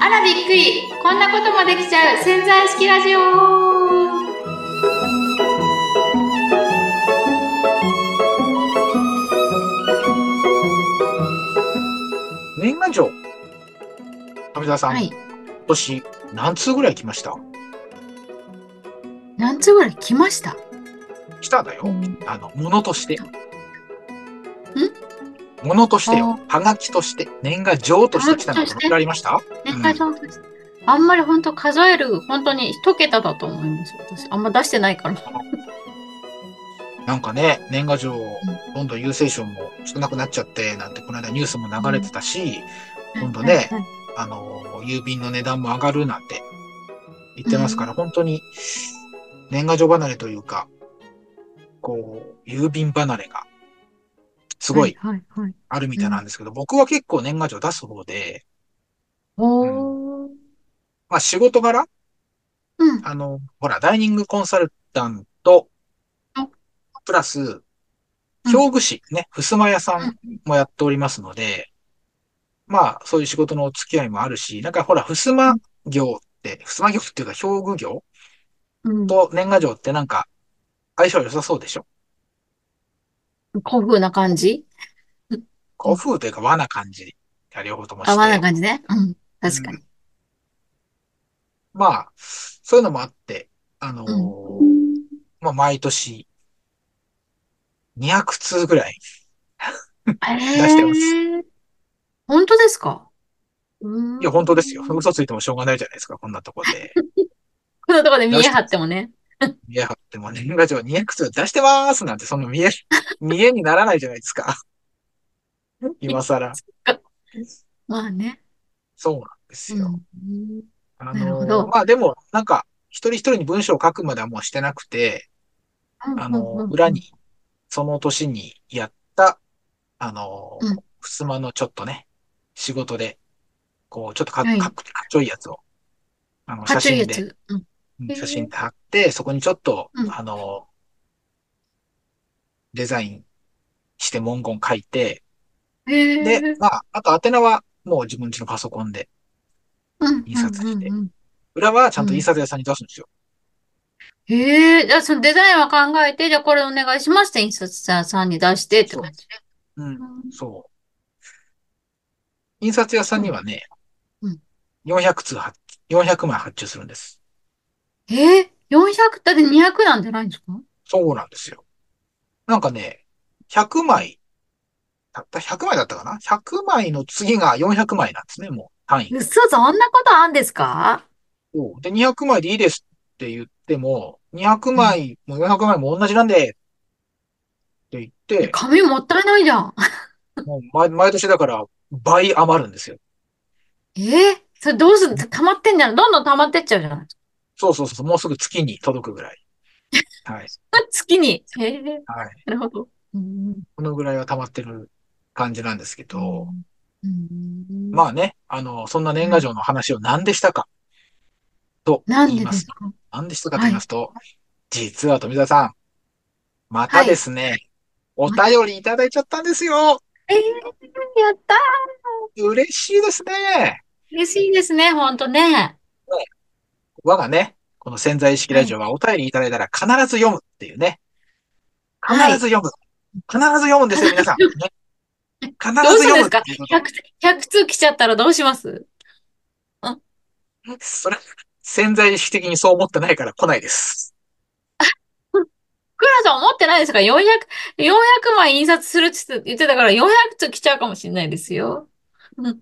あらびっくり。こんなこともできちゃう。潜在式ラジオ。年賀状。富澤さん、はい。今年何通ぐらい来ました？何通ぐらい来ました？来ただよ。うん。あの、ものとして。ものとしてよ。はがきとして。年賀状として来たのがありました？年賀状ですあんまり本当数える本当に一桁だと思います私。あんま出してないから。なんかね、年賀状、どんどん郵政省も少なくなっちゃって、なんてこの間ニュースも流れてたし、今度ねはいはい。あの、郵便の値段も上がるなんて言ってますから、本当に年賀状離れというか、こう、郵便離れがすごいあるみたいなんですけど、僕は結構年賀状出す方で、おー。まあ仕事柄、うん。あの、ほら、ダイニングコンサルタント。あ、プラス、表具師ね、襖屋さんもやっておりますので、まあ、そういう仕事のお付き合いもあるし、なんかほら、襖業って、襖業っていうか表具業うん。と年賀状ってなんか、相性良さそうでしょ？古風な感じ？古風というか和な感じが両方ともして。あわな感じねうん確かにまあ、そういうのもあって、あのーうんまあ、毎年、200通ぐらい。えしてますー本当ですか？うんいや、本当ですよ。嘘ついてもしょうがないじゃないですか、こんなとこで。こんなところで見え張ってもね。見え張っても年賀状200通出してまーすなんて、その見え、見えにならないじゃないですか。今更。まあね。そうなんですよ。うんあなるほどのー、まあでも、なんか、一人一人に文章を書くまではもうしてなくて、あのー、裏に、その年にやった、あのふすまのちょっとね、仕事で、こう、ちょっとかはいかっかっちょいいやつを、あの、写真で、写真で貼って、そこにちょっと、うん。あの、デザインして文言書いて、へで、ーまあ、あと宛名はもう自分家のパソコンで、うん。印刷して。裏はちゃんと印刷屋さんに出すんですよ。へえ、じゃあそのデザインは考えて、じゃあこれお願いしますって印刷屋さんに出してって感じ。う。ん、うん。そう。印刷屋さんにはね、うん。400通発、400枚発注するんです。えー、400だって200なんじゃないんですか？そうなんですよ。なんかね、100枚、たった100枚だったかな ?100 枚の次が400枚なんですね、もう単位。嘘、そんなことあんですか？そうで、200枚でいいですって言っても、200枚も400枚も同じなんで、って言って、紙もったいないじゃん。もう毎毎年だから倍余るんですよ。えー、それどうする溜まってんじゃん。どんどん溜まってっちゃうじゃないそうそうそう、もうすぐ月に届くぐらい。はい。月に？へえ、はい。なるほど。うんこのぐらいは溜まってる感じなんですけど、うんまあね、あの、そんな年賀状の話を何でしたか？と言いますすか何でしたかと言いますと、実は富澤さん、またですね、お便りいただいちゃったんですよ。えー、やったー嬉しいですね。嬉しいですね、ほんとね。我がね、この潜在意識ラジオはお便りいただいたら必ず読むっていうね。必はいず読む。必ず読むんですよ、皆さん。ね必ずどうするんですか読むっていうこと。100, 100通来ちゃったらどうします？それ、潜在意識的にそう思ってないから来ないです。クラさん思ってないですか ?400、400枚印刷するって言ってたから400通来ちゃうかもしれないですよ。うん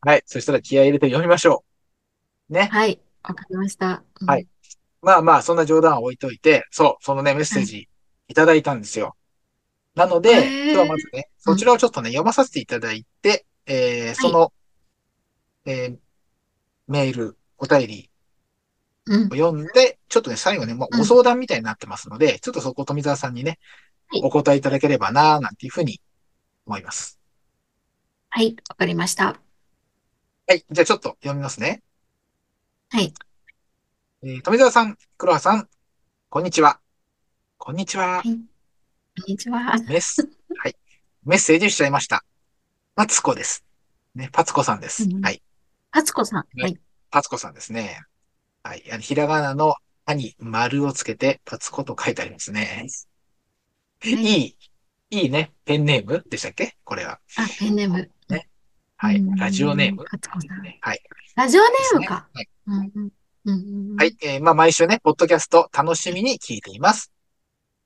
はい。そしたら気合い入れて読みましょう。ね。はい、わかりました。うんはい。まあまあ、そんな冗談は置いといて、そう、そのね、メッセージいただいたんですよ。なので、今日はまずね、そちらをちょっとね、読まさせていただいて、えー、その、えー、メール、お便りうんを。読んで、ちょっとね、最後ね、もううんご相談みたいになってますので、ちょっとそこ富澤さんにねはい、お答えいただければな、なんていうふうに思います。はい、わかりました。はい。じゃあちょっと読みますね。はい。えー、富澤さん、黒羽さん、こんにちは。こんにちは。こんにちは。メッセ、はい。メッセージしちゃいました。パツコです。ね、パツコさんです。うん。はい。パツコさん。はね、い。パツコさんですね。はい。あのひらがなの歯に丸をつけて、パツコと書いてありますね。いはい。い、いいね。ペンネームでしたっけ？これは。あ、ペンネーム。はい。ラジオネーん。ム。はい。ラジオネ。ームか。はい。うん。うん。うん。うんはい。えー、まあ、毎週ね、ポッドキャスト楽しみに聞いています。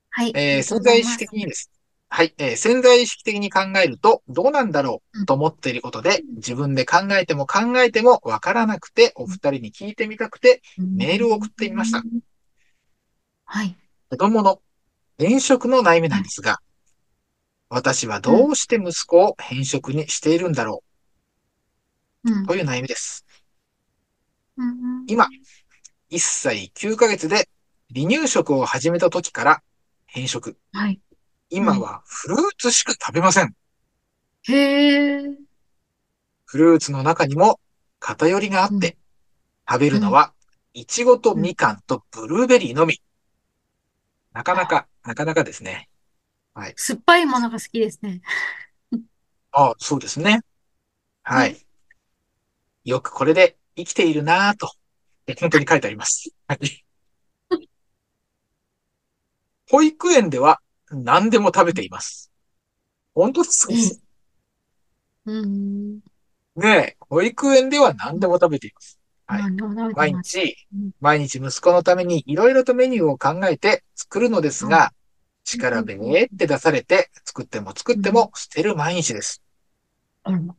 はい。あえ潜在意識。的にです。はい。えー、潜在意識的に考えると、どうなんだろうと思っていることで、自分で考えても考えてもわからなくて、お二人に聞いてみたくて、うメールを送ってみました。ん。はい。子供の転職の悩みなはい。んですが、私はうん。どうして息子を偏職にしているんだろううん。という悩みです。うん。今、1歳9ヶ月で離乳食を始めた時から偏食。はい。うん。今はフルーツしか食べません。へえ。フルーツの中にも偏りがあっうん。て、食べうん。るのはイチゴとうん。みかんとブルーベリーのみ。なかなか、なかなかですね。はい。酸っぱいものが好きですね。ああ、そうですね。はね。い。よくこれで生きているなぁと、本当に書いてあります。はい。保育園では何でも食べています。本当ですかええ。うん。ねえ、保育園では何でもうん。食べています。はい。毎日、うん。毎日息子のためにいろいろとメニューを考えて作るのですうん。が、うん。力べうん。ーって出されて作っても作ってうん。も捨てる毎日です。うん。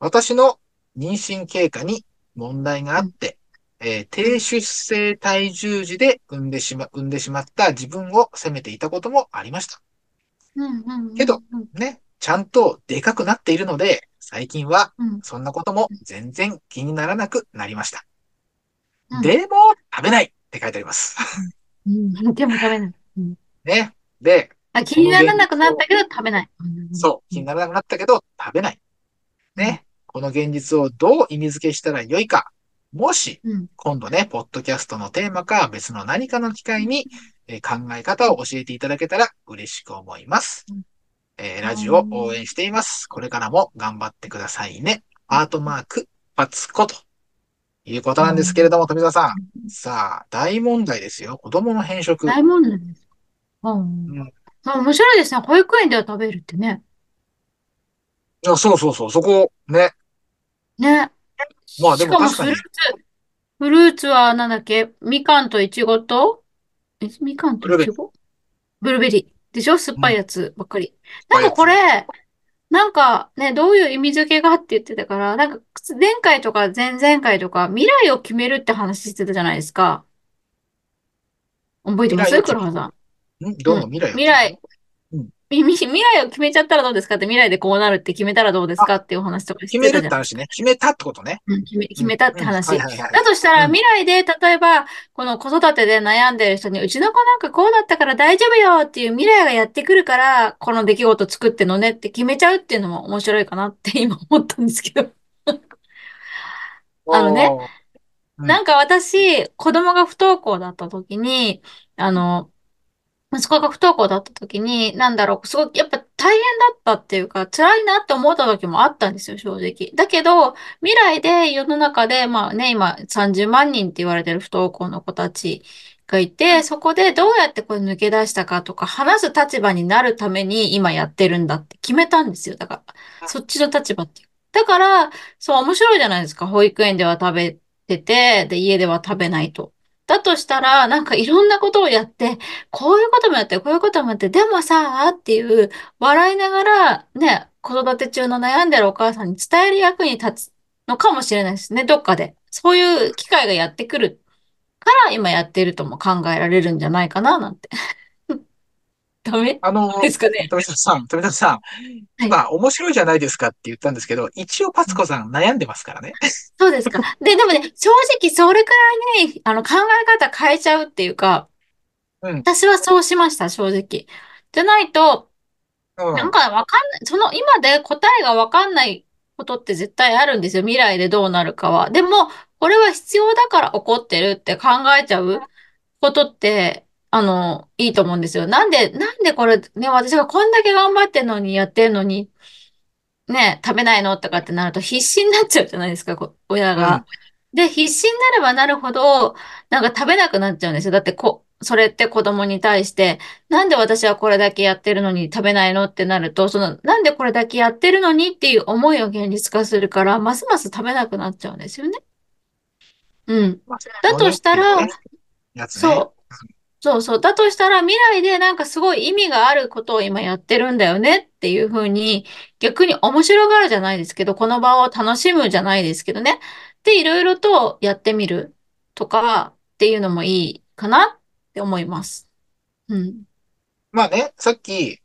私の妊娠経過に問題があうん。って、えー低うん。出生体重児で産んでしま、産んでしまった自分を責めていたこともありました。うん。うん。けど、うん。ね、ちゃんとでかくなっているので、最近はうん。そんなことも全然気にならなくなりました。うん。でも、食べないって書いてあります。うん。でも食べない。うん。ね。で、あ、気にならなくなったけど食べない。うん。そう、うん。気にならなくなったけど食べない。うん。ね。この現実をどう意味付けしたらよいか。もし、うん。今度ね、ポッドキャストのテーマか別の何かの機会に、えー考え方を教えていただけたら嬉しく思います。うん。えーラジオを応うん。援しています。これからも頑張ってくださいね。うん。アートマーク、パツコということなんですけれうん。ども、富澤さん。さあ、大問題ですよ。子供の偏食。大問題です。うん。うん。あ、面白いですね。保育園では食べるってね。いや、そうそうそう、そこ、ね。ね。まあでしかもフルーツ、フルーツはなんだっけ？みかんといちごと、え、みかんとブルーベリいちごブルーベリー。でしょ？酸っー。うん。ぱいやつばっかり。なんかこ。れ、なんかね、どういう意味付けがあって言ってたから、なんか前回とか前々回とか未来を決めるって話してたじゃないですか。覚えてま未来を決す黒羽さ。んん。うん。どうも未来を決める。未来、未来を決めちゃったらどうですかって、未来でこうなるって決めたらどうですあ、かっていうお話とかし決めるって話ね。決めたってことね。うん、決め、うん、決めたって話。だとしたら、うん。未来で、例えば、この子育てで悩んでる人に、うちの子なんかこうだったから大丈夫よっていう未来がやってくるから、この出来事作ってんのねって決めちゃうっていうのも面白いかなって今思ったんですけど。あのね、うん。なんか私、子供が不登校だった時に、あの、息子が不登校だった時に、なんだろう、すごい、やっぱ大変だったっていうか、辛いなって思った時もあったんですよ、正直。だけど、未来で世の中で、まあね、今30万人って言われてる不登校の子たちがいて、そこでどうやってこれ抜け出したかとか、話す立場になるために今やってるんだって決めたんですよ。だから、そっちの立場っていう。だから、そう面白いじゃないですか。保育園では食べてて、で、家では食べないと。だとしたら、なんかいろんなことをやって、こういうこともやって、こういうこともやって、でもさ、っていう、笑いながら、ね、子育て中の悩んでるお母さんに伝える役に立つのかもしれないですね、どっかで。そういう機会がやってくるから今やってるとも考えられるんじゃないかな、なんて。ダメ？あの、ですかね。富田さん、富田さん、はい。今、面白いじゃないですかって言ったんですけど、一応パツコさん悩んでますからね。そうですか。で、でもね、正直それくらいね、あの考え方変えちゃうっていうか、うん、私はそうしました、正直。じゃないと、うん。なんかわかんない、その今で答えがわかんないことって絶対あるんですよ。未来でどうなるかは。でも、これは必要だから起こってるって考えちゃうことってあの、いいと思うんですよ。なんで、なんでこれ、ね、私がこんだけ頑張ってんのに、やってんのに、ね、食べないのとかってなると必死になっちゃうじゃないですか、こ親うん。が。で、必死になればなるほど、なんか食べなくなっちゃうんですよ。だってこ、それって子供に対して、なんで私はこれだけやってるのに食べないのってなると、その、なんでこれだけやってるのにっていう思いを現実化するから、ますます食べなくなっちゃうんですよね。うん。まあ、だとしたら。そう。そうそう。だとしたら未来でなんかすごい意味があることを今やってるんだよねっていうふうに逆に面白がるじゃないですけど、この場を楽しむじゃないですけどね。で、いろいろとやってみるとかっていうのもいいかなって思います。うん。まあね、さっき、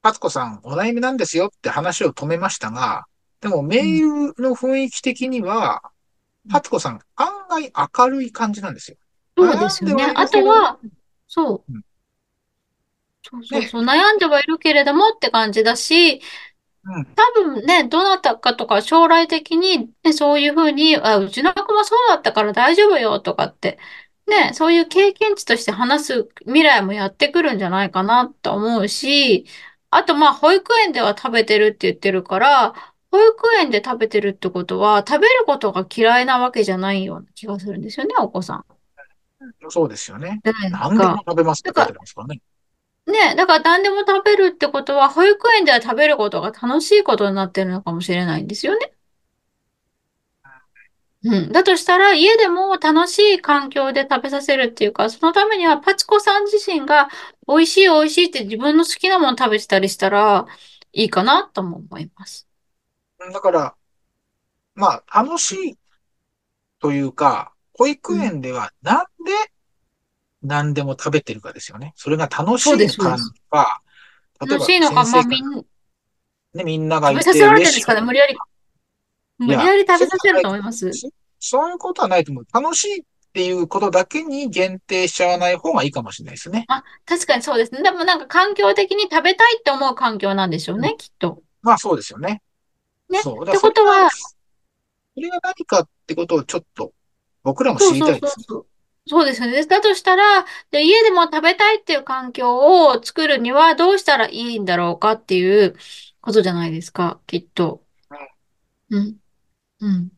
パツコさんお悩みなんですよって話を止めましたが、でも、名うん。優の雰囲気的には、パツコさん案外明るい感じなんですよ。そうですよね。あとは、そう。うんそうそうね、そう。悩んではいるけれどもって感じだし、うん、多分ね、どなたかとか将来的に、ね、そういうふうに、あ、うちの子もそうだったから大丈夫よとかって、ね、そういう経験値として話す未来もやってくるんじゃないかなと思うし、あとまあ保育園では食べてるって言ってるから、保育園で食べてるってことは食べることが嫌いなわけじゃないような気がするんですよね、お子さん。そうですよね。何でもか。食べますって書いてますからね。ら、ね、だから何でも食べるってことは、保育園では食べることが楽しいことになってるのかもしれないんですよね。うん。だとしたら、家でも楽しい環境で食べさせるっていうか、そのためには、パチコさん自身が美味しい美味しいって自分の好きなもの食べてたりしたらいいかなとも思います。だから、まあ、楽しいというか、保育うん。園ではなんで何でも食べてるかですよね。それが楽しいのか。か、例え楽しばいのか、まあ、みん、ね、みんながい食べさせられて。るんですかね無理やり、無理やり食べさせると思思います。う。そういうことはないと思う。楽しいっていうことだけに限定しちゃわない方がいいかもしれないですね。あ、確かにそうですね。でもなんか環境的に食べたいって思う環境なんでしょううん。ね、きっと。まあそうですよね。ね。ってことは、それが何かってことをちょっと僕らも知りたいですね。そうそう。そうですよね。だとしたら、で、家でも食べたいっていう環境を作るにはどうしたらいいんだろうかっていうことじゃないですか、きっと。うん。うん。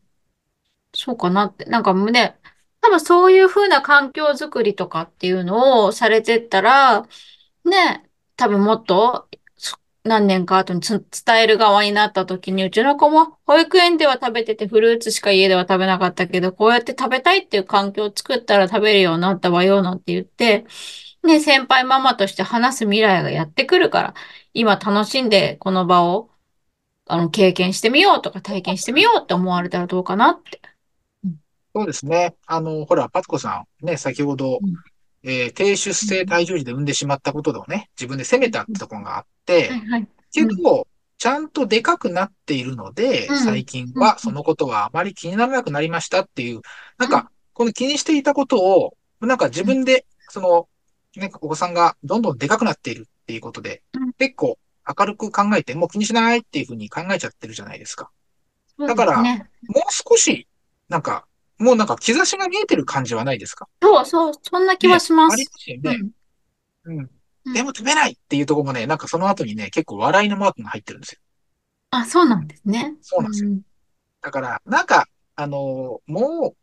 そうかなって。なんかね、多分そういうふうな環境づくりとかっていうのをされてったら、ね、多分もっとそ何年か後につ伝える側になった時に、うちの子も保育園では食べててフルーツしか家では食べなかったけど、こうやって食べたいっていう環境を作ったら食べるようになったわよ、なんて言って、ね、先輩ママとして話す未来がやってくるから、今楽しんでこの場をあの経験してみようとか体験してみようって思われたらどうかなって。うんそうですね。あの、ほら、パツコさん、ね、先ほど、うんえー低出生うん体重児で産んでしまったことをね、自分で責めたっうんてところがあって、はいはい。うん。けど、ちゃんとでかくなっているので、うん。最近うん。はそのことはあまり気にならなくなりましたっていう、なんうん。か、この気にしていたことを、なんか自うん。分で、その、ね、お子さんがどんどんでかくなっているっていうことで、うん結構明るく考えて、もう気にしないっていうふうに考えちゃってるじゃないですか。だから。もう少し、なんか、もうなんか兆しが見えてる感じはないですか？そうそう、そんな気はね、しまあります。すよね。うん。うん。うん。でも食べないっていうところもね、なんかその後にね、結構笑いのマークが入ってるんですよ。あ、そうなんですね。そうなんですよ。うん。だから、なんか、あのーも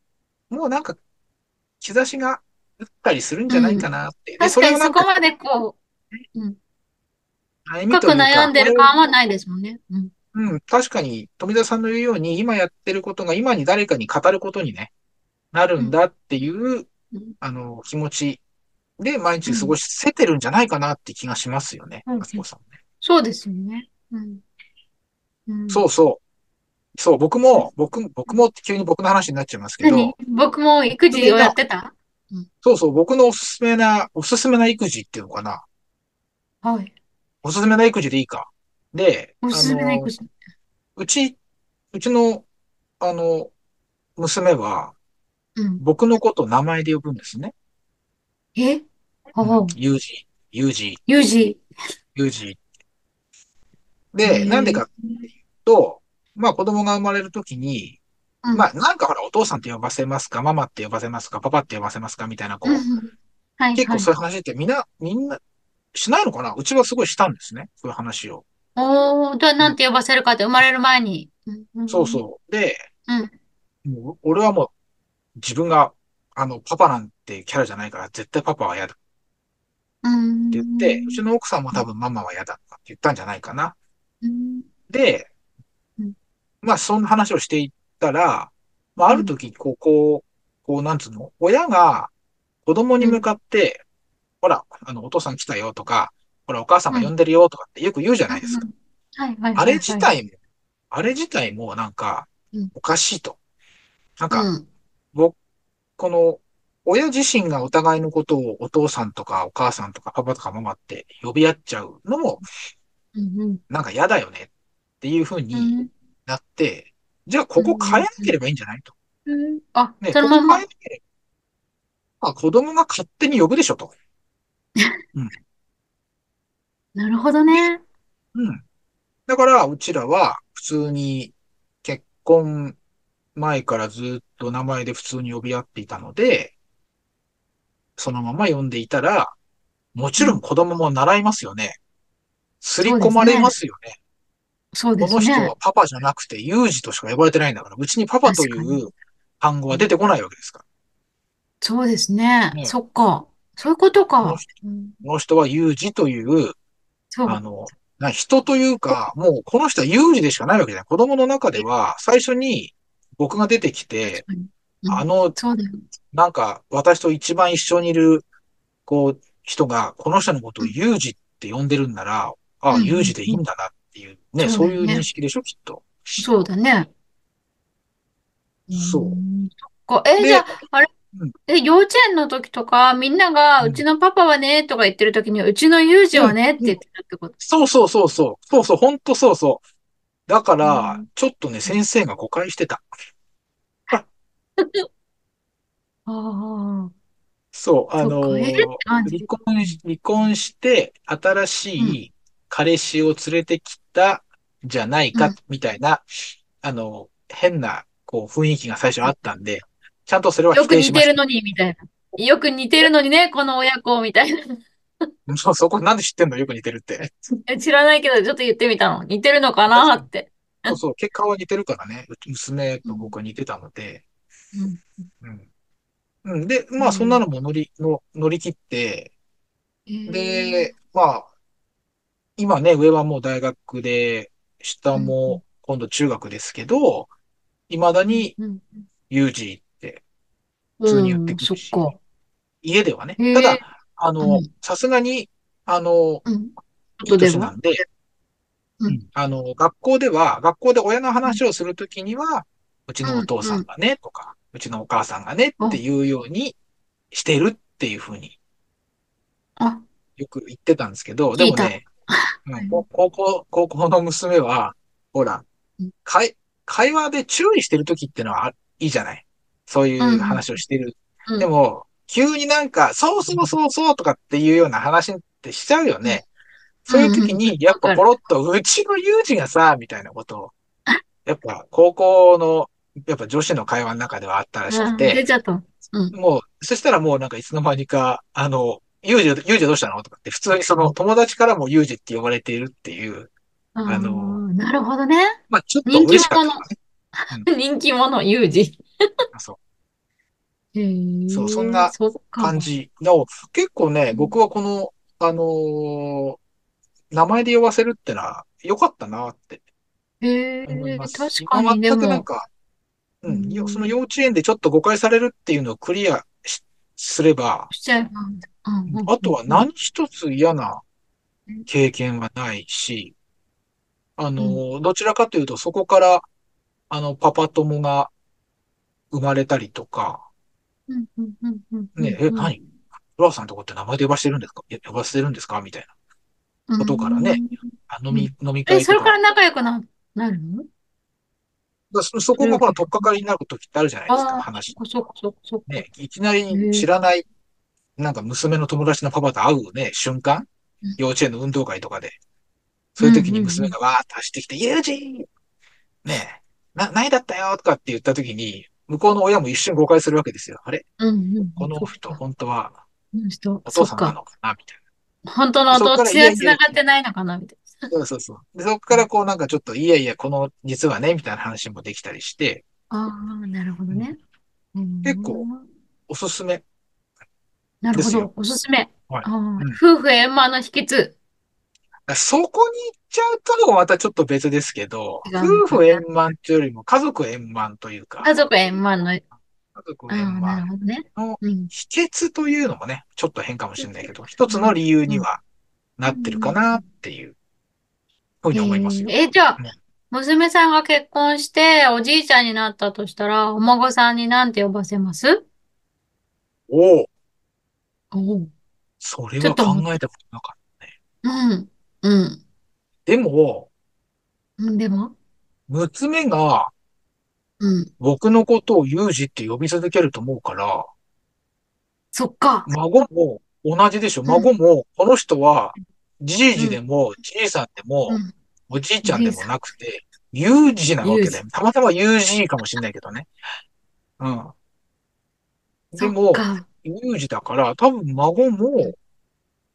う、もうなんか、兆しが打ったりするんじゃないかうん。なって。で、確かにそこまでこう、うん。深く悩んでる感はないですもんね。うん。うん、確かに、富田さんの言うように、今やってることが今に誰かに語ることにね、なるうん。んだっていう、うん。あの、気持ちで毎日過ごうん。せてるんじゃないかなって気がしますよね、うんあつこさんね。そうですよね。うん。うん。そうそう。そう、僕も、僕、僕もって急に僕の話になっちゃいますけ何？ど、僕も育児をやってた？うん。そうそう、僕のおすすめな、おすすめな育児っていうのかな。はい。おすすめな育児でいいか？で、あの、育児。うち、うちの、あの、娘は、うん。僕のことを名前で呼ぶんですね。え？うん。ほう。ユージ、ユージ、ユージ。ユージ。えで、なんでかー、と、まあ子供が生まれるときに、うん。まあなんかほらお父さんって呼ばせますか、ママって呼ばせますか、パパって呼ばせますかみたいなうん。こう、うん。はいはい。結構そういう話ってみんな、みんなしないのかな？うちはすごいしたんですね。そういう話を。おー、じゃあうん、なんて呼ばせるかって生まれる前に。うん、うん、そうそう。で、うん、もう俺はもう自分が、あの、パパなんてキャラじゃないから、絶対パパは嫌だってう言って、うちん、の奥さんもうん、多分ママは嫌だって言ったんじゃないかな。うん、で、うん、まあそんな話をしていったら、まああうん、る時、こう、こう、こう、なんつうの？親が子供に向かって、ほら、あの、お父さん来たよとか、ほら、お母さんうん、が呼んでるよとかってよく言うじゃないですか。はいはいあれ。自体も、あれ自体もなんか、うん、おかしいと。なんうか、ん、僕、この、親自身がお互いのことをお父さんとかお母さんとかパパとかママって呼び合っちゃうのも、うん、なんか嫌だよねっていう風にうん、なって、じゃあここ変えうん、なければいいんじゃないと。うん、あ、ね、ここ。変えなければ、まあ、子供が勝手に呼ぶでしょと。うん。なるほどで、ね。うん。だから、うちらは普通に結婚前からずっと名前で普通に呼び合っていたので、そのまま呼んでいたら、もちうん、ろん子供も習いますよね。刷り込まれますね。すよね。そうでこの人はすね。パパじゃなくて、ユージとしか呼ばれてないんだから、うちにパパと。いう単語うん、は出てこないわけですかそうですね。ら。ね。そっか。そういうことか。この人、はユージという。あの、な人というか、もうこの人はユージでしかないわけじゃない。子供の中でえ、は、最初に僕が出てきて、あの。なんか、私と一番一緒にいる、こう、人が、この人のことをうん、ユージって呼んでるんなら、ああ、うん、ユージうん、うん。でいいんだなっていう、ね、そうそういう認。識でしょ、きっと。そうだね。そう。で、じゃあ、あれ、うん、え、幼稚園の時とか、みんなが、うちのパパはね、とか言ってる時に、うちの幼児うん、はね、ってうん。言ってたってこと。そうそうそうそう。そうそう、ほんとそうそう。だから、うん。ちょっとね、うん先生が誤解してた。あ ああ、そう、あのー。離婚し、離婚して、新うん、しい彼氏を連れてきたじゃないか、うん。みたいな、あの、変な、こう、雰囲気が最初あったんで、ちゃんとそれは否よく。似てるのに、みたいな。よく似てるのにね、この親子、みたいな。そう、そこなんで知ってんのよく似てるって。え知らないけど、ちょっと言ってみたの。似てるのかなって。そうそう、結果は似てるからね。娘うん、と僕は似てたので。うん、うん。うん。で、まあ、そんなうん。のも乗り、の乗り切って、えー、で、まあ、今ね、上はもう大学で、下も今度中学ですけど、未だうん、にうん。ユージ普通に言ってうん、くるし、そっか。家ではね。ただ、あの、うん、さすがに、あの、うん。いい年なんで、うん、うん、あの、学校では、学校で親のうん、話をするときには、うちのおうん、父さうん。んがね、とか、うちのお母さんがねってあ、いうようにしてるっていうふうにあ、よく言ってたんですけど、で。もね、うん、高校、高校の娘は、ほら、うん、会、会話で注意してるときってのはいいじゃない。そういううん、話をしてる。うん、でも、急になんか、そうそうそうそうとかっていうような話ってしちゃうようん、ね。そういう。時に、やっ。ぱポロッと、うちの友人がさ、みたいなことを、やっぱ高校の、やっぱ女子の会話の中ではあったらしくうん、出て、ちゃった。うん。もう、そしたらもうなんかいつの間にか、あの、ユージ、ユージどうしたのとかって、普通にその友達からもユージって呼ばれているっていう、あの、なるほどね。まあちょっと人気嬉しかったか者。らね。うん。人気者、ユージ。そう。そう、そんな。感じ。なお、結構ね、うん、僕はこの、あのー名前で呼ばせるってのは良かったなってへいま確かに、全くなんか、ううん、よそのん、幼稚園でちょっと誤解されるっていうのをクリアしすれば。うあと。は何一つ嫌な経験はないし、あうん、の、どちらかというとそこから、あの、パパ友が生まれたりとか、うん、うん、うん、うん、うね、ん。え、うん。何フラワーさんとこって名前で呼ばしてるんですか？呼ばせてるんですか？みたいな。うことからね、んあ飲み、うん。飲みえ、会とか、それから仲良くな、なるの？だそそこがほら、それをきっ取っかかりになる時ってあるじゃないですか、話。っかそっかそっかそっか。ね、いきなり知らない、なんか娘の友達のパパと会うね、瞬間？うん。幼稚園の運動会とかで。そういううん、時に娘うん、がわーっと走ってきて、ユージねえ、な、何だったよとかって言った時に、向こうの親も一瞬誤解するわけですよ。あれ？うん、うん、うんこの人。本当は、お父。さんなのかな？みたい本当な。の弟、そこから、い血はやいや、繋がってないのかな？みたいそうそうそう。で、そこからこうなんかちょっと、いやいや、この、実はね、みたいな話もできたりして、な。ああ、なるほどうんね。う結構ん、おすすめ。なるほど。おすすめ。はい。うん。夫婦円満の秘訣。そこにちゃうとまたちょっと別ですけど、夫。婦円満というよりも家族円満というか、家族円満の、あ家族円満。のうん。秘訣というのもね、ちょっと変かもしれないけど、一つの理由うん。にはうなってるかなっん。ていうふうえに思いますよ。ー、え、じゃあ、うん、娘さんが結婚しておじいちゃんになったとしたら、お孫さんに何て呼ばせます？おお、おお、それは考え。たことなかったね。うん。うん。でも、うんでも？娘がうん。僕のことをユージって呼び続けると思うから、そっか。孫も同じでしょ。うん。孫も、この人は、じいうん。じでも、じいさんでも、うん。おじいちゃんでも。なくて、ユージなわユージ。けだよ。たまたまユージかもしれないけどね。うん。でそっも、か。ユージだから、多分孫も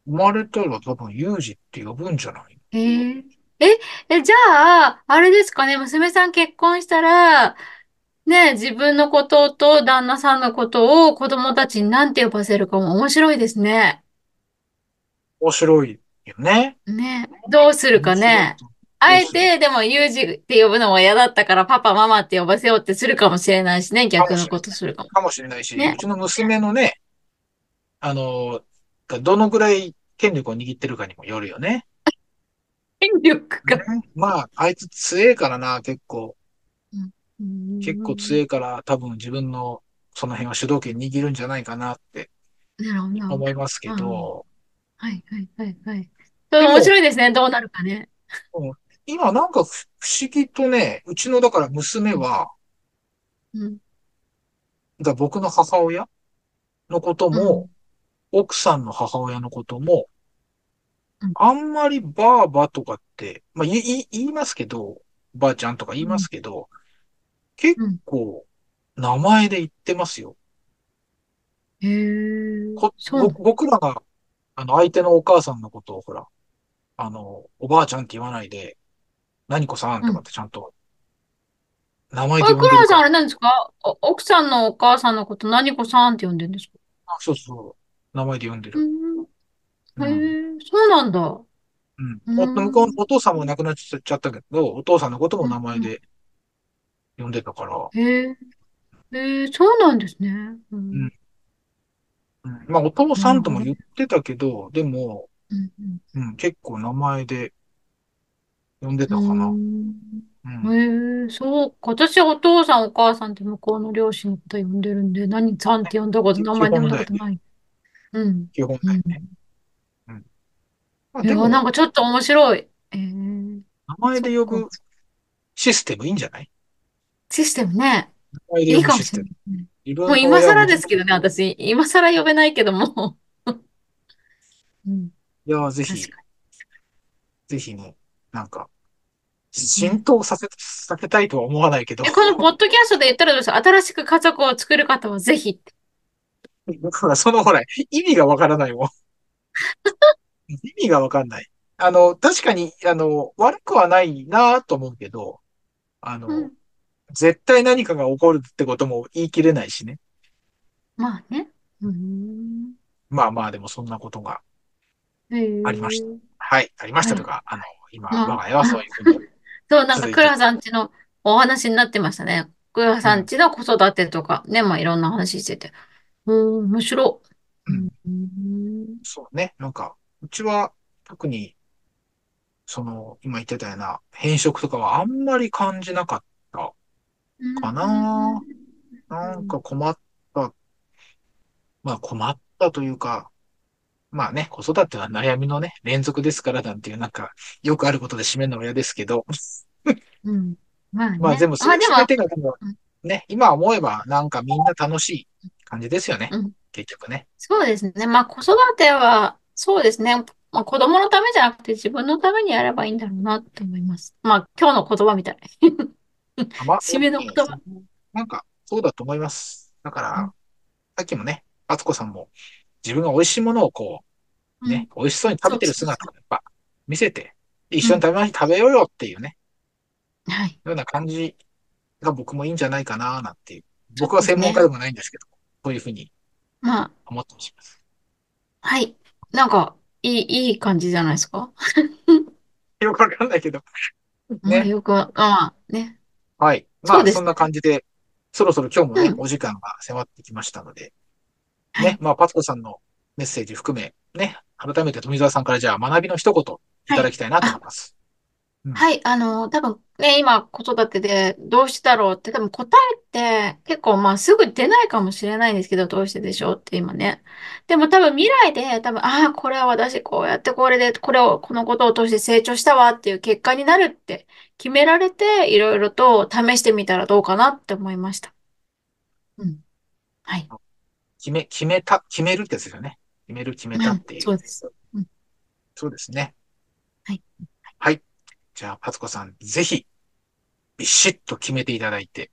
生まれたら多分ユージって呼ぶんじゃない？えー、え、え、じゃあ、あれですかね、娘さん結婚したら、ね、自分のことと旦那さんのことを子供たちに何て呼ばせるかも面白いですね。面白いよね。ね、どうする面かね。白いと。どうするあえて、でも、ユージって呼ぶのも嫌だったから、パパ、ママって呼ばせようってするかもしれないしね、逆のしれない。とするかも。かもしれないし、ね。うちの娘のね、あの、がどのぐらい権力を握ってるかにもよるよね。権力ね。が。まあ、あいつ強えからな、結構。うん。結構強えから多分自分のその辺は主導権握るんじゃないかなってなるほど。思いますけど、はい、はい、はい、はい。面白いですね、どうなるかね。うん今なんか不不思議とね、うちのだから娘うん、は、うん、だ僕の母親のことも、うん、奥さんの母親のことも、うん、あんまりばあばとかって、まあ言い、言いますけど、ばあちゃんとか言いまうん。すけど、結うん構名前で言ってますよ。へえ。僕らが、あの、相手のお母さんのことを、ほら、あの、おばあちゃんって言わないで、何子さんとかっうん。てちゃんと名前であ、呼んでるから。クラさんあれなんですか？お奥さんのお母さんのこと何子さんって呼んでるんですか？あそうそう。名前で呼んでる。うん。うん。へえ、そうなんだ。ううん。ーお、向こうのん。お父さんも亡くなっちゃったけど、お父さんのことも。名前で呼んでたから。へえ、へえ、そうなんですね。ううん。ん。うん、まあ、お父さんとも。言ってたけど、でも、うん、うん、結構名前で呼んでうたかな。ん。うん。ん。へえ、そうか。私はお父さんお母さんって向こうの両親のこと呼んでるんで、何さんって呼んだこと、名前で呼ん本だことない。うん。基本うん。だよね。うん。まあ、いや、なんでも、かちょっと面白い。えー、名前。で呼ぶシステムいいんじゃない？システムね。名前でいい呼ぶシステム。かもしれないですね。自分のもう今更ですけどね、私。今更呼べないけども。うん。いや、ぜひ、ぜひね、なんか。浸透させ、させたいとは思わないけど、え、このポッドキャストで言ったらどうです？か新しく家族を作る方はぜひって。ほら、そのほら、意味がわからないもん。意味がわかんない。あの、確かに、あの、悪くはないなと思うけど、あの、うん。絶対何かが起こるってことも言い切れないしね。まあね。うーん。まあまあ、でもそんなことがへありました。え。はい、ありましたはい。とか、あの、今、我まが家はそうあ、いうふうに そう、なんか、続いて、クラさんちのお話になってましたね。クラうん、さんちの子育てとか、ね、まあ、いろんな話してて。うん、面白い。ううん、ん。うんそうね。なんか、うちは特に、その、今言ってたような変色とかはあんまり感じなかったかな。なんか困った、まあ困ったというか、まあね、子育ては悩みのね、連続ですからなんていう、なんか、よくあることで締めるのは嫌ですけど、うん。まあまあね。まあでも、すべてがでもね、今思えばなんかみんな楽しい感じですよね。うん。結局ね。そうですね。まあ子育ては、そうですね。まあ子供のためじゃなくて自分のためにやればいいんだろうなって思います。まあ今日の言葉みたい。締めの言葉。なんか、そうだと思います。だから、うん。さっきもね、敦子さんも、自分が美味しいものをこう、うんね、美味しそうに食べてる姿をやっぱ見せて、一緒に食べ食べようよっていうね、はい。ような感じが僕もいいんじゃないかな、なんていう。僕は専門家でもないんですけど、そういうふうにまあ、思ってします。はい。なんか、いい、いい感じじゃないですか？よくわかんないけど。ま あ、ね。よくわ、まあ、ね。はい。そうですまあそんな感じで、そろそろ今日もね、うんお時間が迫ってきましたので、はいね、まあパツコさんのメッセージ含め、ね、改めて富澤さんからじゃあ学びの一言いただきたいなと思います。はい、あの、多分ね、今子育てでどうしてだろうって多分答えって結構まあすぐ出ないかもしれないんですけど、どうしてでしょうって今ね。でも多分未来で多分、ああ、これは私こうやってこれで、これを、このことを通して成長したわっていう結果になるって決められて、いろいろと試してみたらどうかなって思いました。うん。はい。決め、決めた、決めるってやつですよね。決める、決めたっていう。そうです。うんそうですね。はい。はい。じゃあ、パツコさん、ぜひ、ビシッと決めていただいて。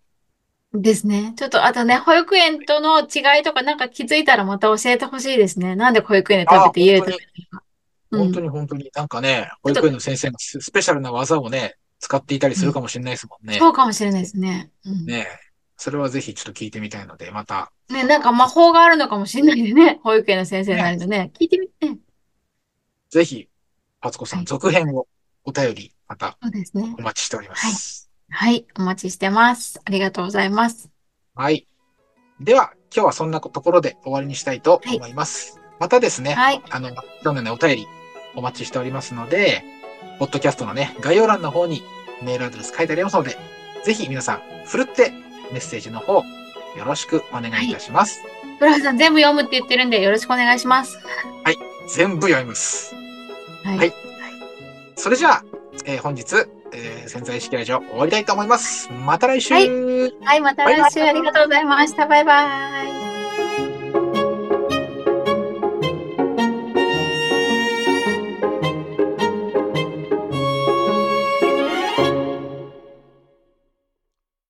ですね。ちょっとあとね、保育園との違いとかなんか気づいたらまた教えてほしいですね。なんで保育園で食べて家で食か。うん本当に本当になんかね、保育園の先生がススペシャルな技をね、使っていたりするかもしれないですもんね。そうかもしれないですね。うん。ねそれはぜひちょっと聞いてみたいので、また、ね、なんか魔法があるのかもしれないでね。保育園の先生なりのね。聞いてみて。ぜひ、パツコさん、はい続編をお便り、またそうですねお。待ちしております。はい。お待ちしてます。ありがとうございます。はい。では、今日はそんなところで終わりにしたいと思います。またですね、はい。あの、今日のね、お便りお待ちしておりますので、ポッドキャストのね、概要欄の方にメールアドレス書いてありますので、ぜひ皆さん、ふるってメッセージの方、よろしくお願いいたします。ブラフさん全部読むって言ってるんでよろしくお願いします。全部読みます。はい。はいそれじゃあ、えー本日、えー潜在意識ラジオ終わりたいと思います。また来週、はいはい、また来週ありがとうございました。バイバイ。